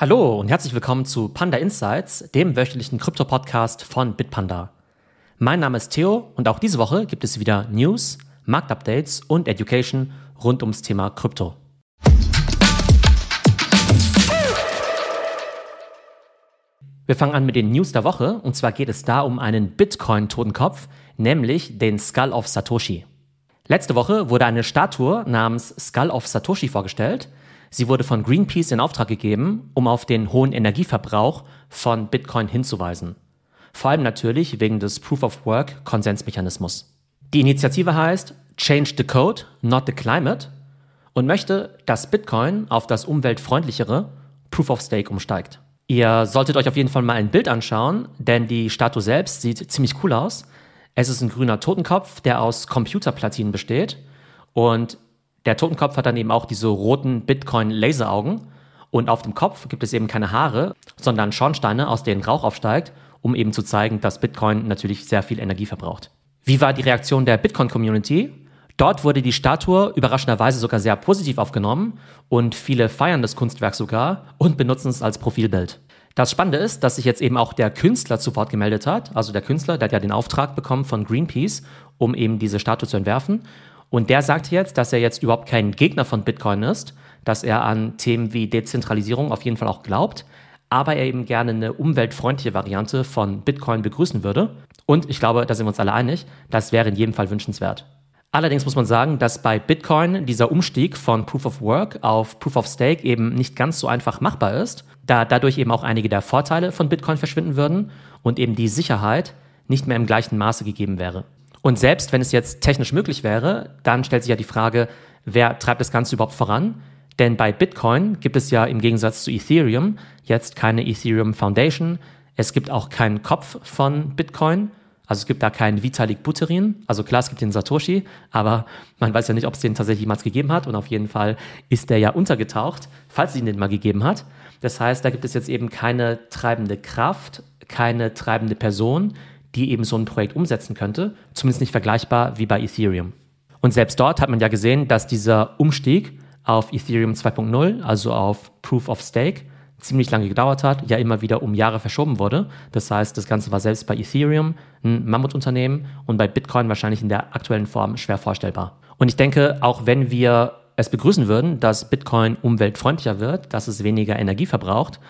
Hallo und herzlich willkommen zu Panda Insights, dem wöchentlichen Krypto-Podcast von Bitpanda. Mein Name ist Theo und auch diese Woche gibt es wieder News, Marktupdates und Education rund ums Thema Krypto. Wir fangen an mit den News der Woche und zwar geht es da um einen Bitcoin-Totenkopf, nämlich den Skull of Satoshi. Letzte Woche wurde eine Statue namens Skull of Satoshi vorgestellt – Sie wurde von Greenpeace in Auftrag gegeben, um auf den hohen Energieverbrauch von Bitcoin hinzuweisen. Vor allem natürlich wegen des Proof of Work Konsensmechanismus. Die Initiative heißt Change the Code, not the Climate und möchte, dass Bitcoin auf das umweltfreundlichere Proof of Stake umsteigt. Ihr solltet euch auf jeden Fall mal ein Bild anschauen, denn die Statue selbst sieht ziemlich cool aus. Es ist ein grüner Totenkopf, der aus Computerplatinen besteht und der Totenkopf hat dann eben auch diese roten Bitcoin-Laseraugen und auf dem Kopf gibt es eben keine Haare, sondern Schornsteine, aus denen Rauch aufsteigt, um eben zu zeigen, dass Bitcoin natürlich sehr viel Energie verbraucht. Wie war die Reaktion der Bitcoin-Community? Dort wurde die Statue überraschenderweise sogar sehr positiv aufgenommen und viele feiern das Kunstwerk sogar und benutzen es als Profilbild. Das Spannende ist, dass sich jetzt eben auch der Künstler zu Wort gemeldet hat. Also der Künstler, der hat ja den Auftrag bekommen von Greenpeace, um eben diese Statue zu entwerfen. Und der sagt jetzt, dass er jetzt überhaupt kein Gegner von Bitcoin ist, dass er an Themen wie Dezentralisierung auf jeden Fall auch glaubt, aber er eben gerne eine umweltfreundliche Variante von Bitcoin begrüßen würde. Und ich glaube, da sind wir uns alle einig, das wäre in jedem Fall wünschenswert. Allerdings muss man sagen, dass bei Bitcoin dieser Umstieg von Proof of Work auf Proof of Stake eben nicht ganz so einfach machbar ist, da dadurch eben auch einige der Vorteile von Bitcoin verschwinden würden und eben die Sicherheit nicht mehr im gleichen Maße gegeben wäre. Und selbst wenn es jetzt technisch möglich wäre, dann stellt sich ja die Frage, wer treibt das Ganze überhaupt voran? Denn bei Bitcoin gibt es ja im Gegensatz zu Ethereum jetzt keine Ethereum Foundation. Es gibt auch keinen Kopf von Bitcoin. Also es gibt da keinen Vitalik Buterin. Also klar, es gibt den Satoshi, aber man weiß ja nicht, ob es den tatsächlich jemals gegeben hat. Und auf jeden Fall ist der ja untergetaucht, falls es ihn den mal gegeben hat. Das heißt, da gibt es jetzt eben keine treibende Kraft, keine treibende Person, die eben so ein Projekt umsetzen könnte, zumindest nicht vergleichbar wie bei Ethereum. Und selbst dort hat man ja gesehen, dass dieser Umstieg auf Ethereum 2.0, also auf Proof of Stake, ziemlich lange gedauert hat, ja immer wieder um Jahre verschoben wurde. Das heißt, das Ganze war selbst bei Ethereum ein Mammutunternehmen und bei Bitcoin wahrscheinlich in der aktuellen Form schwer vorstellbar. Und ich denke, auch wenn wir es begrüßen würden, dass Bitcoin umweltfreundlicher wird, dass es weniger Energie verbraucht,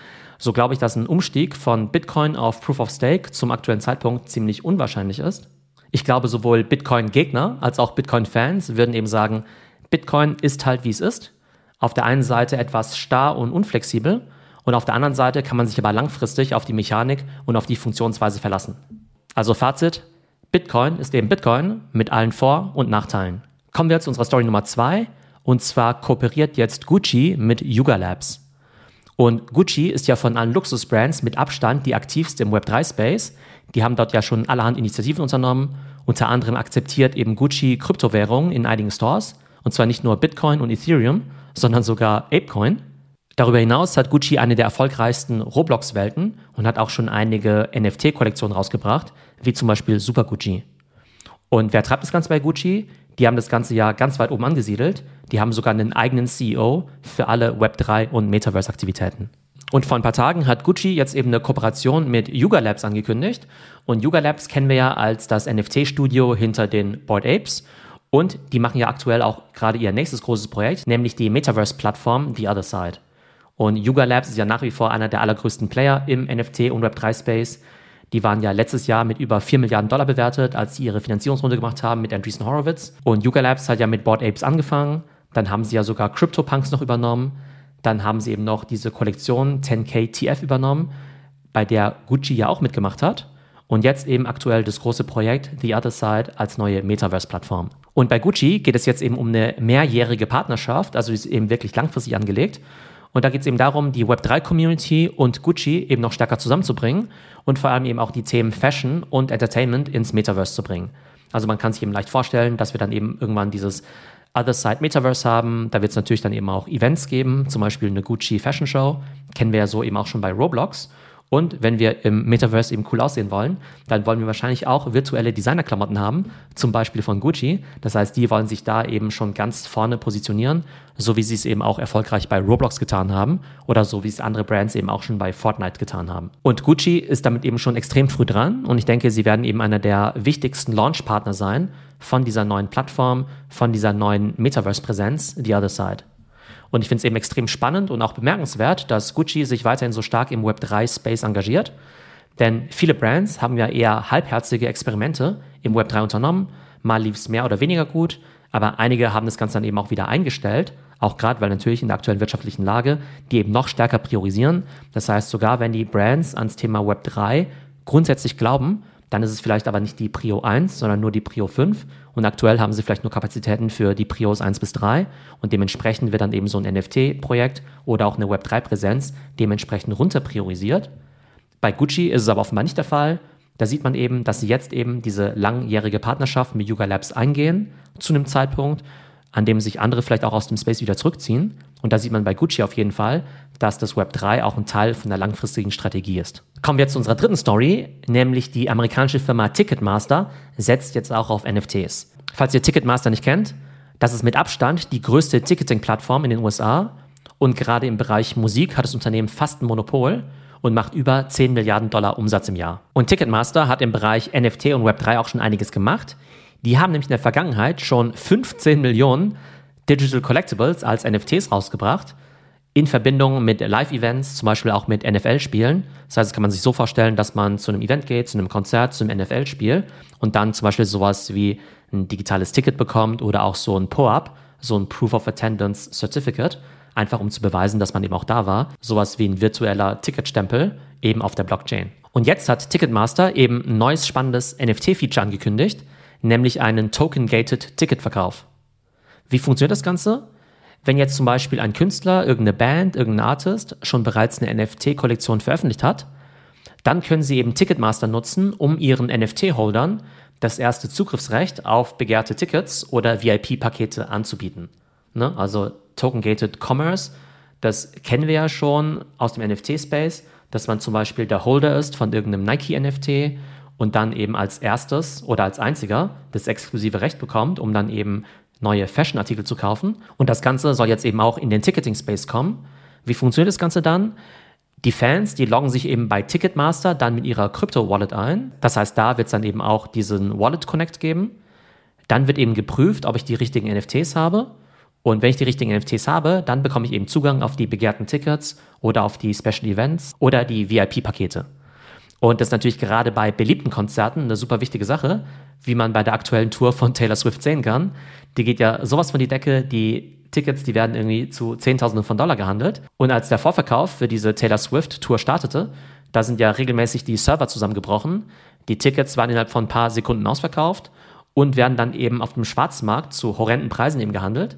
so glaube ich, dass ein Umstieg von Bitcoin auf Proof of Stake zum aktuellen Zeitpunkt ziemlich unwahrscheinlich ist. Ich glaube, sowohl Bitcoin-Gegner als auch Bitcoin-Fans würden eben sagen, Bitcoin ist halt wie es ist. Auf der einen Seite etwas starr und unflexibel und auf der anderen Seite kann man sich aber langfristig auf die Mechanik und auf die Funktionsweise verlassen. Also Fazit, Bitcoin ist eben Bitcoin mit allen Vor- und Nachteilen. Kommen wir zu unserer Story Nummer zwei und zwar kooperiert jetzt Gucci mit Yuga Labs. Und Gucci ist ja von allen Luxusbrands mit Abstand die aktivste im Web3-Space. Die haben dort ja schon allerhand Initiativen unternommen. Unter anderem akzeptiert eben Gucci Kryptowährungen in einigen Stores. Und zwar nicht nur Bitcoin und Ethereum, sondern sogar Apecoin. Darüber hinaus hat Gucci eine der erfolgreichsten Roblox-Welten und hat auch schon einige NFT-Kollektionen rausgebracht, wie zum Beispiel Super Gucci. Und wer treibt das Ganze bei Gucci? Die haben das ganze Jahr ganz weit oben angesiedelt. Die haben sogar einen eigenen CEO für alle Web3 und Metaverse-Aktivitäten. Und vor ein paar Tagen hat Gucci jetzt eben eine Kooperation mit Yuga Labs angekündigt. Und Yuga Labs kennen wir ja als das NFT-Studio hinter den Board Apes. Und die machen ja aktuell auch gerade ihr nächstes großes Projekt, nämlich die Metaverse-Plattform The Other Side. Und Yuga Labs ist ja nach wie vor einer der allergrößten Player im NFT- und Web3-Space. Die waren ja letztes Jahr mit über 4 Milliarden Dollar bewertet, als sie ihre Finanzierungsrunde gemacht haben mit Andreessen Horowitz. Und Yuga Labs hat ja mit Board Apes angefangen. Dann haben sie ja sogar CryptoPunks noch übernommen. Dann haben sie eben noch diese Kollektion 10K TF übernommen, bei der Gucci ja auch mitgemacht hat. Und jetzt eben aktuell das große Projekt The Other Side als neue Metaverse-Plattform. Und bei Gucci geht es jetzt eben um eine mehrjährige Partnerschaft, also ist eben wirklich langfristig angelegt. Und da geht es eben darum, die Web3-Community und Gucci eben noch stärker zusammenzubringen und vor allem eben auch die Themen Fashion und Entertainment ins Metaverse zu bringen. Also man kann sich eben leicht vorstellen, dass wir dann eben irgendwann dieses Other Side Metaverse haben. Da wird es natürlich dann eben auch Events geben, zum Beispiel eine Gucci Fashion Show. Kennen wir ja so eben auch schon bei Roblox. Und wenn wir im Metaverse eben cool aussehen wollen, dann wollen wir wahrscheinlich auch virtuelle Designerklamotten haben, zum Beispiel von Gucci. Das heißt, die wollen sich da eben schon ganz vorne positionieren, so wie sie es eben auch erfolgreich bei Roblox getan haben oder so wie es andere Brands eben auch schon bei Fortnite getan haben. Und Gucci ist damit eben schon extrem früh dran und ich denke, sie werden eben einer der wichtigsten Launchpartner sein von dieser neuen Plattform, von dieser neuen Metaverse-Präsenz, The Other Side. Und ich finde es eben extrem spannend und auch bemerkenswert, dass Gucci sich weiterhin so stark im Web3-Space engagiert. Denn viele Brands haben ja eher halbherzige Experimente im Web3 unternommen. Mal lief es mehr oder weniger gut, aber einige haben das Ganze dann eben auch wieder eingestellt. Auch gerade, weil natürlich in der aktuellen wirtschaftlichen Lage die eben noch stärker priorisieren. Das heißt, sogar wenn die Brands ans Thema Web3 grundsätzlich glauben, dann ist es vielleicht aber nicht die Prio 1, sondern nur die Prio 5. Und aktuell haben sie vielleicht nur Kapazitäten für die Prios 1 bis 3. Und dementsprechend wird dann eben so ein NFT-Projekt oder auch eine Web3-Präsenz dementsprechend runter priorisiert. Bei Gucci ist es aber offenbar nicht der Fall. Da sieht man eben, dass sie jetzt eben diese langjährige Partnerschaft mit Yuga Labs eingehen, zu einem Zeitpunkt, an dem sich andere vielleicht auch aus dem Space wieder zurückziehen. Und da sieht man bei Gucci auf jeden Fall, dass das Web 3 auch ein Teil von der langfristigen Strategie ist. Kommen wir jetzt zu unserer dritten Story, nämlich die amerikanische Firma Ticketmaster setzt jetzt auch auf NFTs. Falls ihr Ticketmaster nicht kennt, das ist mit Abstand die größte Ticketing-Plattform in den USA und gerade im Bereich Musik hat das Unternehmen fast ein Monopol und macht über 10 Milliarden Dollar Umsatz im Jahr. Und Ticketmaster hat im Bereich NFT und Web 3 auch schon einiges gemacht. Die haben nämlich in der Vergangenheit schon 15 Millionen Digital Collectibles als NFTs rausgebracht in Verbindung mit Live-Events, zum Beispiel auch mit NFL-Spielen. Das heißt, das kann man sich so vorstellen, dass man zu einem Event geht, zu einem Konzert, zu einem NFL-Spiel und dann zum Beispiel sowas wie ein digitales Ticket bekommt oder auch so ein POAP, so ein Proof of Attendance Certificate, einfach um zu beweisen, dass man eben auch da war. Sowas wie ein virtueller Ticketstempel eben auf der Blockchain. Und jetzt hat Ticketmaster eben ein neues spannendes NFT-Feature angekündigt, nämlich einen Token-Gated Ticketverkauf. Wie funktioniert das Ganze? Wenn jetzt zum Beispiel ein Künstler, irgendeine Band, irgendein Artist schon bereits eine NFT-Kollektion veröffentlicht hat, dann können sie eben Ticketmaster nutzen, um ihren NFT-Holdern das erste Zugriffsrecht auf begehrte Tickets oder VIP-Pakete anzubieten. Ne? Also Token-Gated Commerce, das kennen wir ja schon aus dem NFT-Space, dass man zum Beispiel der Holder ist von irgendeinem Nike-NFT und dann eben als erstes oder als einziger das exklusive Recht bekommt, um dann eben neue Fashion-Artikel zu kaufen. Und das Ganze soll jetzt eben auch in den Ticketing-Space kommen. Wie funktioniert das Ganze dann? Die Fans, die loggen sich eben bei Ticketmaster dann mit ihrer Crypto-Wallet ein. Das heißt, da wird es dann eben auch diesen Wallet-Connect geben. Dann wird eben geprüft, ob ich die richtigen NFTs habe. Und wenn ich die richtigen NFTs habe, dann bekomme ich eben Zugang auf die begehrten Tickets oder auf die Special Events oder die VIP-Pakete. Und das ist natürlich gerade bei beliebten Konzerten eine super wichtige Sache, wie man bei der aktuellen Tour von Taylor Swift sehen kann. Die geht ja sowas von die Decke, die Tickets, die werden irgendwie zu Zehntausenden von Dollar gehandelt. Und als der Vorverkauf für diese Taylor Swift Tour startete, da sind ja regelmäßig die Server zusammengebrochen. Die Tickets waren innerhalb von ein paar Sekunden ausverkauft und werden dann eben auf dem Schwarzmarkt zu horrenden Preisen eben gehandelt.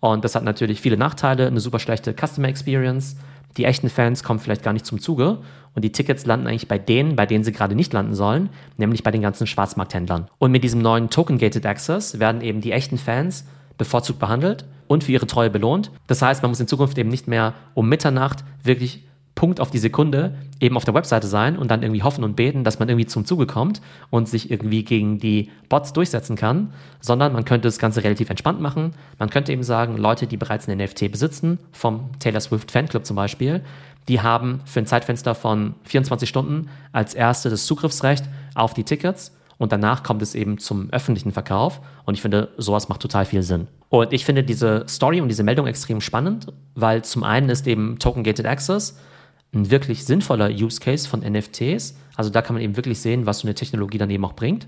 Und das hat natürlich viele Nachteile, eine super schlechte Customer Experience. Die echten Fans kommen vielleicht gar nicht zum Zuge und die Tickets landen eigentlich bei denen, bei denen sie gerade nicht landen sollen, nämlich bei den ganzen Schwarzmarkthändlern. Und mit diesem neuen Token-Gated Access werden eben die echten Fans bevorzugt behandelt und für ihre Treue belohnt. Das heißt, man muss in Zukunft eben nicht mehr um Mitternacht wirklich Punkt auf die Sekunde eben auf der Webseite sein und dann irgendwie hoffen und beten, dass man irgendwie zum Zuge kommt und sich irgendwie gegen die Bots durchsetzen kann, sondern man könnte das Ganze relativ entspannt machen. Man könnte eben sagen, Leute, die bereits ein NFT besitzen, vom Taylor Swift Fanclub zum Beispiel, die haben für ein Zeitfenster von 24 Stunden als erste das Zugriffsrecht auf die Tickets und danach kommt es eben zum öffentlichen Verkauf. Und ich finde, sowas macht total viel Sinn. Und ich finde diese Story und diese Meldung extrem spannend, weil zum einen ist eben Token Gated Access ein wirklich sinnvoller Use Case von NFTs. Also da kann man eben wirklich sehen, was so eine Technologie dann eben auch bringt.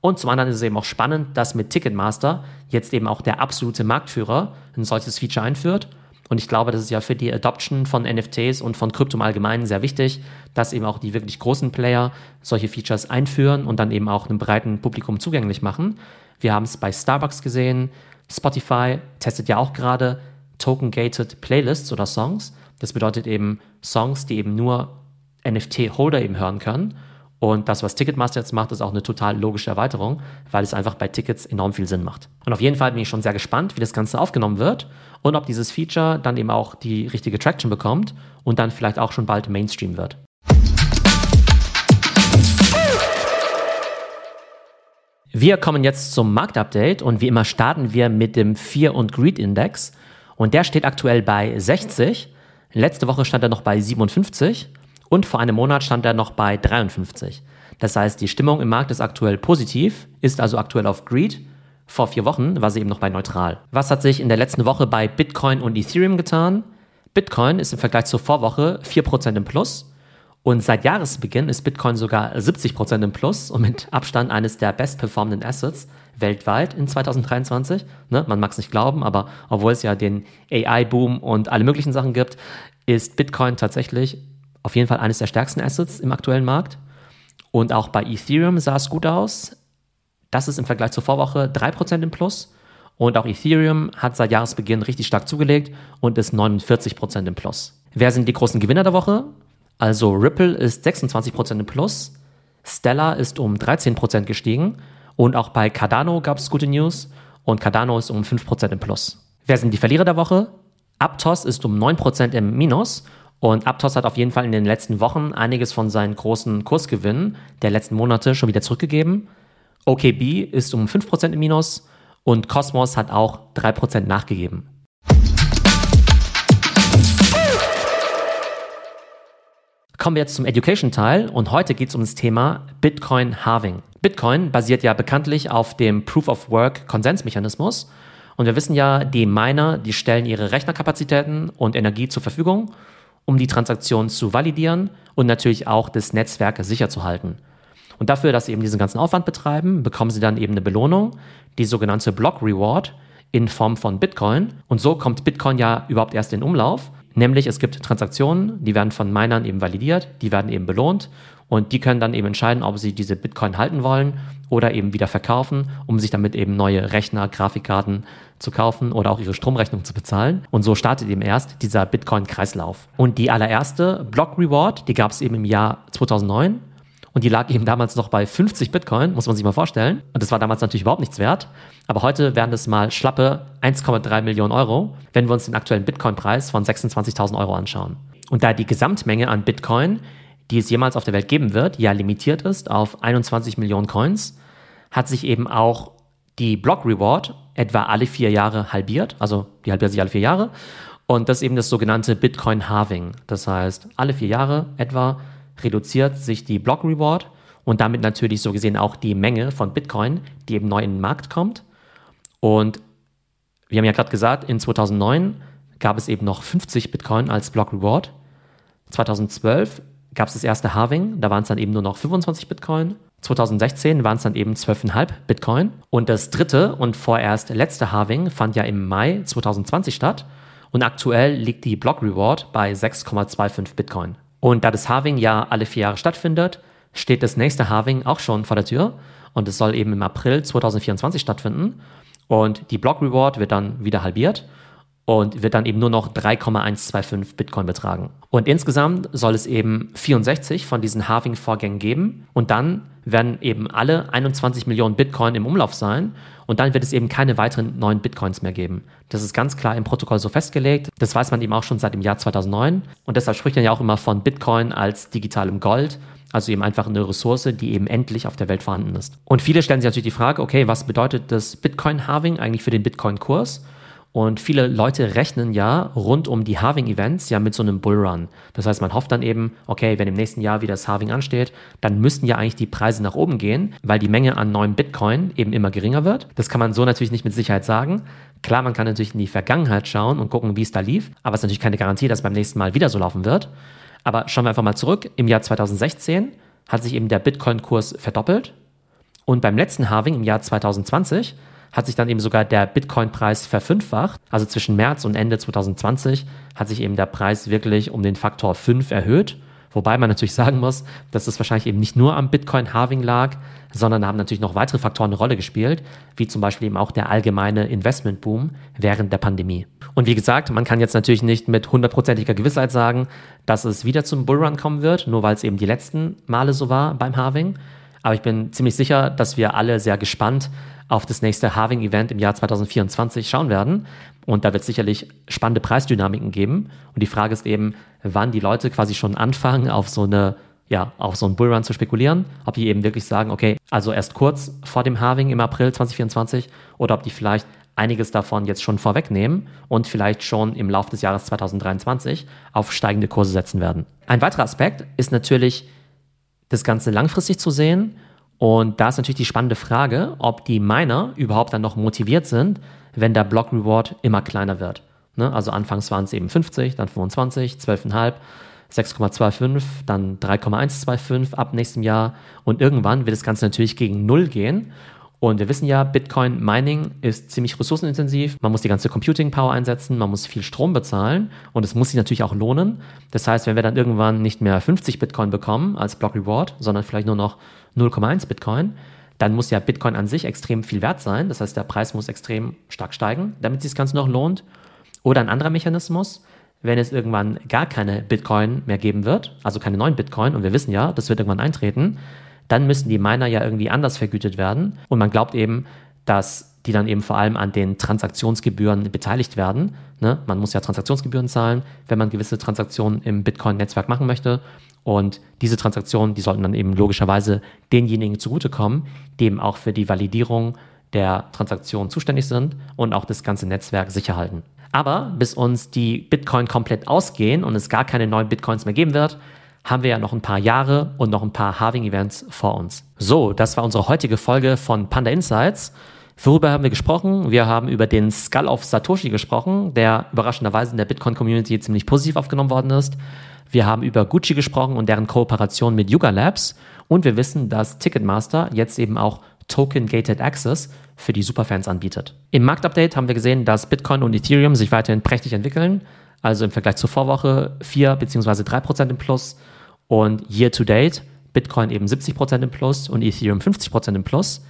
Und zum anderen ist es eben auch spannend, dass mit Ticketmaster jetzt eben auch der absolute Marktführer ein solches Feature einführt. Und ich glaube, das ist ja für die Adoption von NFTs und von Krypto im Allgemeinen sehr wichtig, dass eben auch die wirklich großen Player solche Features einführen und dann eben auch einem breiten Publikum zugänglich machen. Wir haben es bei Starbucks gesehen. Spotify testet ja auch gerade Token-Gated Playlists oder Songs. Das bedeutet eben Songs, die eben nur NFT-Holder eben hören können. Und das, was Ticketmaster jetzt macht, ist auch eine total logische Erweiterung, weil es einfach bei Tickets enorm viel Sinn macht. Und auf jeden Fall bin ich schon sehr gespannt, wie das Ganze aufgenommen wird und ob dieses Feature dann eben auch die richtige Traction bekommt und dann vielleicht auch schon bald Mainstream wird. Wir kommen jetzt zum Marktupdate und wie immer starten wir mit dem Fear und Greed Index und der steht aktuell bei 60 Letzte Woche stand er noch bei 57 und vor einem Monat stand er noch bei 53. Das heißt, die Stimmung im Markt ist aktuell positiv, ist also aktuell auf Greed. Vor vier Wochen war sie eben noch bei neutral. Was hat sich in der letzten Woche bei Bitcoin und Ethereum getan? Bitcoin ist im Vergleich zur Vorwoche 4% im Plus und seit Jahresbeginn ist Bitcoin sogar 70% im Plus und mit Abstand eines der bestperformenden Assets weltweit in 2023. Ne, man mag es nicht glauben, aber obwohl es ja den AI-Boom und alle möglichen Sachen gibt, ist Bitcoin tatsächlich auf jeden Fall eines der stärksten Assets im aktuellen Markt. Und auch bei Ethereum sah es gut aus. Das ist im Vergleich zur Vorwoche 3% im Plus. Und auch Ethereum hat seit Jahresbeginn richtig stark zugelegt und ist 49% im Plus. Wer sind die großen Gewinner der Woche? Also Ripple ist 26% im Plus, Stellar ist um 13% gestiegen und auch bei Cardano gab es gute News und Cardano ist um 5% im Plus. Wer sind die Verlierer der Woche? Aptos ist um 9% im Minus und Aptos hat auf jeden Fall in den letzten Wochen einiges von seinen großen Kursgewinnen der letzten Monate schon wieder zurückgegeben. OKB ist um 5% im Minus und Cosmos hat auch 3% nachgegeben. Kommen wir jetzt zum Education-Teil und heute geht es um das Thema Bitcoin Halving. Bitcoin basiert ja bekanntlich auf dem Proof of Work Konsensmechanismus und wir wissen ja, die Miner, die stellen ihre Rechnerkapazitäten und Energie zur Verfügung um die Transaktion zu validieren und natürlich auch das Netzwerk sicher zu halten. Und dafür, dass sie eben diesen ganzen Aufwand betreiben, bekommen sie dann eben eine Belohnung, die sogenannte Block Reward in Form von Bitcoin. Und so kommt Bitcoin ja überhaupt erst in Umlauf. Nämlich es gibt Transaktionen, die werden von Minern eben validiert, die werden eben belohnt und die können dann eben entscheiden, ob sie diese Bitcoin halten wollen oder eben wieder verkaufen, um sich damit eben neue Rechner, Grafikkarten zu kaufen oder auch ihre Stromrechnung zu bezahlen. Und so startet eben erst dieser Bitcoin-Kreislauf. Und die allererste Block Reward, die gab es eben im Jahr 2009 und die lag eben damals noch bei 50 Bitcoin, muss man sich mal vorstellen. Und das war damals natürlich überhaupt nichts wert. Aber heute wären das mal schlappe 1,3 Millionen Euro, wenn wir uns den aktuellen Bitcoin-Preis von 26.000 Euro anschauen. Und da die Gesamtmenge an Bitcoin die es jemals auf der Welt geben wird, ja limitiert ist auf 21 Millionen Coins, hat sich eben auch die Block Reward etwa alle vier Jahre halbiert. Also die halbiert sich alle vier Jahre. Und das ist eben das sogenannte Bitcoin Halving. Das heißt, alle vier Jahre etwa reduziert sich die Block Reward und damit natürlich so gesehen auch die Menge von Bitcoin, die eben neu in den Markt kommt. Und wir haben ja gerade gesagt, in 2009 gab es eben noch 50 Bitcoin als Block Reward. 2012 gab es das erste Halving, da waren es dann eben nur noch 25 Bitcoin. 2016 waren es dann eben 12,5 Bitcoin. Und das dritte und vorerst letzte Halving fand ja im Mai 2020 statt. Und aktuell liegt die Block Reward bei 6,25 Bitcoin. Und da das Halving ja alle vier Jahre stattfindet, steht das nächste Halving auch schon vor der Tür. Und es soll eben im April 2024 stattfinden. Und die Block Reward wird dann wieder halbiert und wird dann eben nur noch 3,125 Bitcoin betragen. Und insgesamt soll es eben 64 von diesen Halving-Vorgängen geben und dann werden eben alle 21 Millionen Bitcoin im Umlauf sein und dann wird es eben keine weiteren neuen Bitcoins mehr geben. Das ist ganz klar im Protokoll so festgelegt. Das weiß man eben auch schon seit dem Jahr 2009 und deshalb spricht man ja auch immer von Bitcoin als digitalem Gold. Also eben einfach eine Ressource, die eben endlich auf der Welt vorhanden ist. Und viele stellen sich natürlich die Frage, okay, was bedeutet das Bitcoin-Halving eigentlich für den Bitcoin-Kurs? Und viele Leute rechnen ja rund um die Halving-Events ja mit so einem Bullrun. Das heißt, man hofft dann eben, okay, wenn im nächsten Jahr wieder das Halving ansteht, dann müssten ja eigentlich die Preise nach oben gehen, weil die Menge an neuen Bitcoin eben immer geringer wird. Das kann man so natürlich nicht mit Sicherheit sagen. Klar, man kann natürlich in die Vergangenheit schauen und gucken, wie es da lief, aber es ist natürlich keine Garantie, dass es beim nächsten Mal wieder so laufen wird. Aber schauen wir einfach mal zurück. Im Jahr 2016 hat sich eben der Bitcoin-Kurs verdoppelt und beim letzten Halving im Jahr 2020 hat sich dann eben sogar der Bitcoin-Preis verfünffacht. Also zwischen März und Ende 2020 hat sich eben der Preis wirklich um den Faktor 5 erhöht. Wobei man natürlich sagen muss, dass es wahrscheinlich eben nicht nur am Bitcoin-Halving lag, sondern haben natürlich noch weitere Faktoren eine Rolle gespielt, wie zum Beispiel eben auch der allgemeine Investmentboom während der Pandemie. Und wie gesagt, man kann jetzt natürlich nicht mit hundertprozentiger Gewissheit sagen, dass es wieder zum Bullrun kommen wird, nur weil es eben die letzten Male so war beim Halving. Aber ich bin ziemlich sicher, dass wir alle sehr gespannt auf das nächste Halving-Event im Jahr 2024 schauen werden. Und da wird es sicherlich spannende Preisdynamiken geben. Und die Frage ist eben, wann die Leute quasi schon anfangen, auf so eine ja, auf so einen Bullrun zu spekulieren, ob die eben wirklich sagen, okay, also erst kurz vor dem Halving im April 2024 oder ob die vielleicht einiges davon jetzt schon vorwegnehmen und vielleicht schon im Laufe des Jahres 2023 auf steigende Kurse setzen werden. Ein weiterer Aspekt ist natürlich, das Ganze langfristig zu sehen. Und da ist natürlich die spannende Frage, ob die Miner überhaupt dann noch motiviert sind, wenn der Block Reward immer kleiner wird. Ne? Also anfangs waren es eben 50, dann 25, 12,5, 6,25, dann 3,125 ab nächstem Jahr. Und irgendwann wird das Ganze natürlich gegen Null gehen. Und wir wissen ja, Bitcoin Mining ist ziemlich ressourcenintensiv. Man muss die ganze Computing Power einsetzen, man muss viel Strom bezahlen und es muss sich natürlich auch lohnen. Das heißt, wenn wir dann irgendwann nicht mehr 50 Bitcoin bekommen als Block Reward, sondern vielleicht nur noch 0,1 Bitcoin, dann muss ja Bitcoin an sich extrem viel wert sein. Das heißt, der Preis muss extrem stark steigen, damit sich das Ganze noch lohnt. Oder ein anderer Mechanismus, wenn es irgendwann gar keine Bitcoin mehr geben wird, also keine neuen Bitcoin, und wir wissen ja, das wird irgendwann eintreten, dann müssen die Miner ja irgendwie anders vergütet werden. Und man glaubt eben, dass die dann eben vor allem an den Transaktionsgebühren beteiligt werden. Ne? Man muss ja Transaktionsgebühren zahlen, wenn man gewisse Transaktionen im Bitcoin-Netzwerk machen möchte. Und diese Transaktionen, die sollten dann eben logischerweise denjenigen zugutekommen, die eben auch für die Validierung der Transaktion zuständig sind und auch das ganze Netzwerk sicher halten. Aber bis uns die Bitcoin komplett ausgehen und es gar keine neuen Bitcoins mehr geben wird, haben wir ja noch ein paar Jahre und noch ein paar Halving-Events vor uns. So, das war unsere heutige Folge von Panda Insights. Worüber haben wir gesprochen? Wir haben über den Skull of Satoshi gesprochen, der überraschenderweise in der Bitcoin-Community ziemlich positiv aufgenommen worden ist. Wir haben über Gucci gesprochen und deren Kooperation mit Yuga Labs. Und wir wissen, dass Ticketmaster jetzt eben auch Token Gated Access für die Superfans anbietet. Im Marktupdate haben wir gesehen, dass Bitcoin und Ethereum sich weiterhin prächtig entwickeln. Also im Vergleich zur Vorwoche 4 bzw. 3% im Plus und Year to Date Bitcoin eben 70% im Plus und Ethereum 50% im Plus.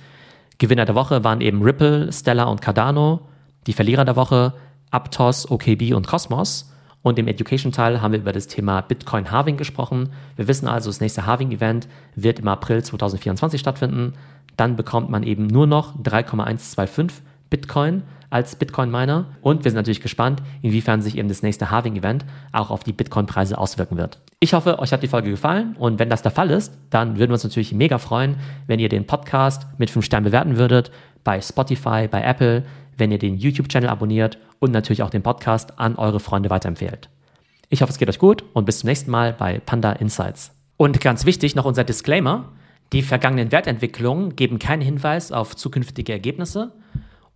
Gewinner der Woche waren eben Ripple, Stellar und Cardano. Die Verlierer der Woche Aptos, OKB und Cosmos. Und im Education-Teil haben wir über das Thema Bitcoin Halving gesprochen. Wir wissen also, das nächste Halving-Event wird im April 2024 stattfinden. Dann bekommt man eben nur noch 3,125 Bitcoin als Bitcoin-Miner. Und wir sind natürlich gespannt, inwiefern sich eben das nächste Halving-Event auch auf die Bitcoin-Preise auswirken wird. Ich hoffe, euch hat die Folge gefallen und wenn das der Fall ist, dann würden wir uns natürlich mega freuen, wenn ihr den Podcast mit 5 Sternen bewerten würdet, bei Spotify, bei Apple, wenn ihr den YouTube-Channel abonniert und natürlich auch den Podcast an eure Freunde weiterempfehlt. Ich hoffe, es geht euch gut und bis zum nächsten Mal bei Panda Insights. Und ganz wichtig noch unser Disclaimer. Die vergangenen Wertentwicklungen geben keinen Hinweis auf zukünftige Ergebnisse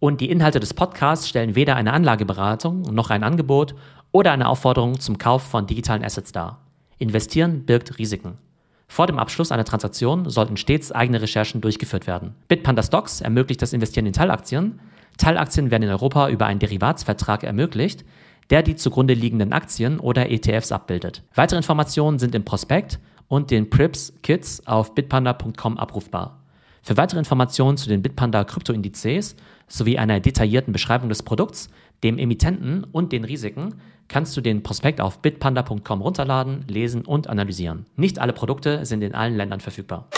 und die Inhalte des Podcasts stellen weder eine Anlageberatung noch ein Angebot oder eine Aufforderung zum Kauf von digitalen Assets dar. Investieren birgt Risiken. Vor dem Abschluss einer Transaktion sollten stets eigene Recherchen durchgeführt werden. Bitpanda Stocks ermöglicht das Investieren in Teilaktien. Teilaktien werden in Europa über einen Derivatsvertrag ermöglicht, der die zugrunde liegenden Aktien oder ETFs abbildet. Weitere Informationen sind im Prospekt und den Prips Kits auf bitpanda.com abrufbar. Für weitere Informationen zu den Bitpanda Kryptoindizes sowie einer detaillierten Beschreibung des Produkts, dem Emittenten und den Risiken kannst du den Prospekt auf bitpanda.com runterladen, lesen und analysieren. Nicht alle Produkte sind in allen Ländern verfügbar.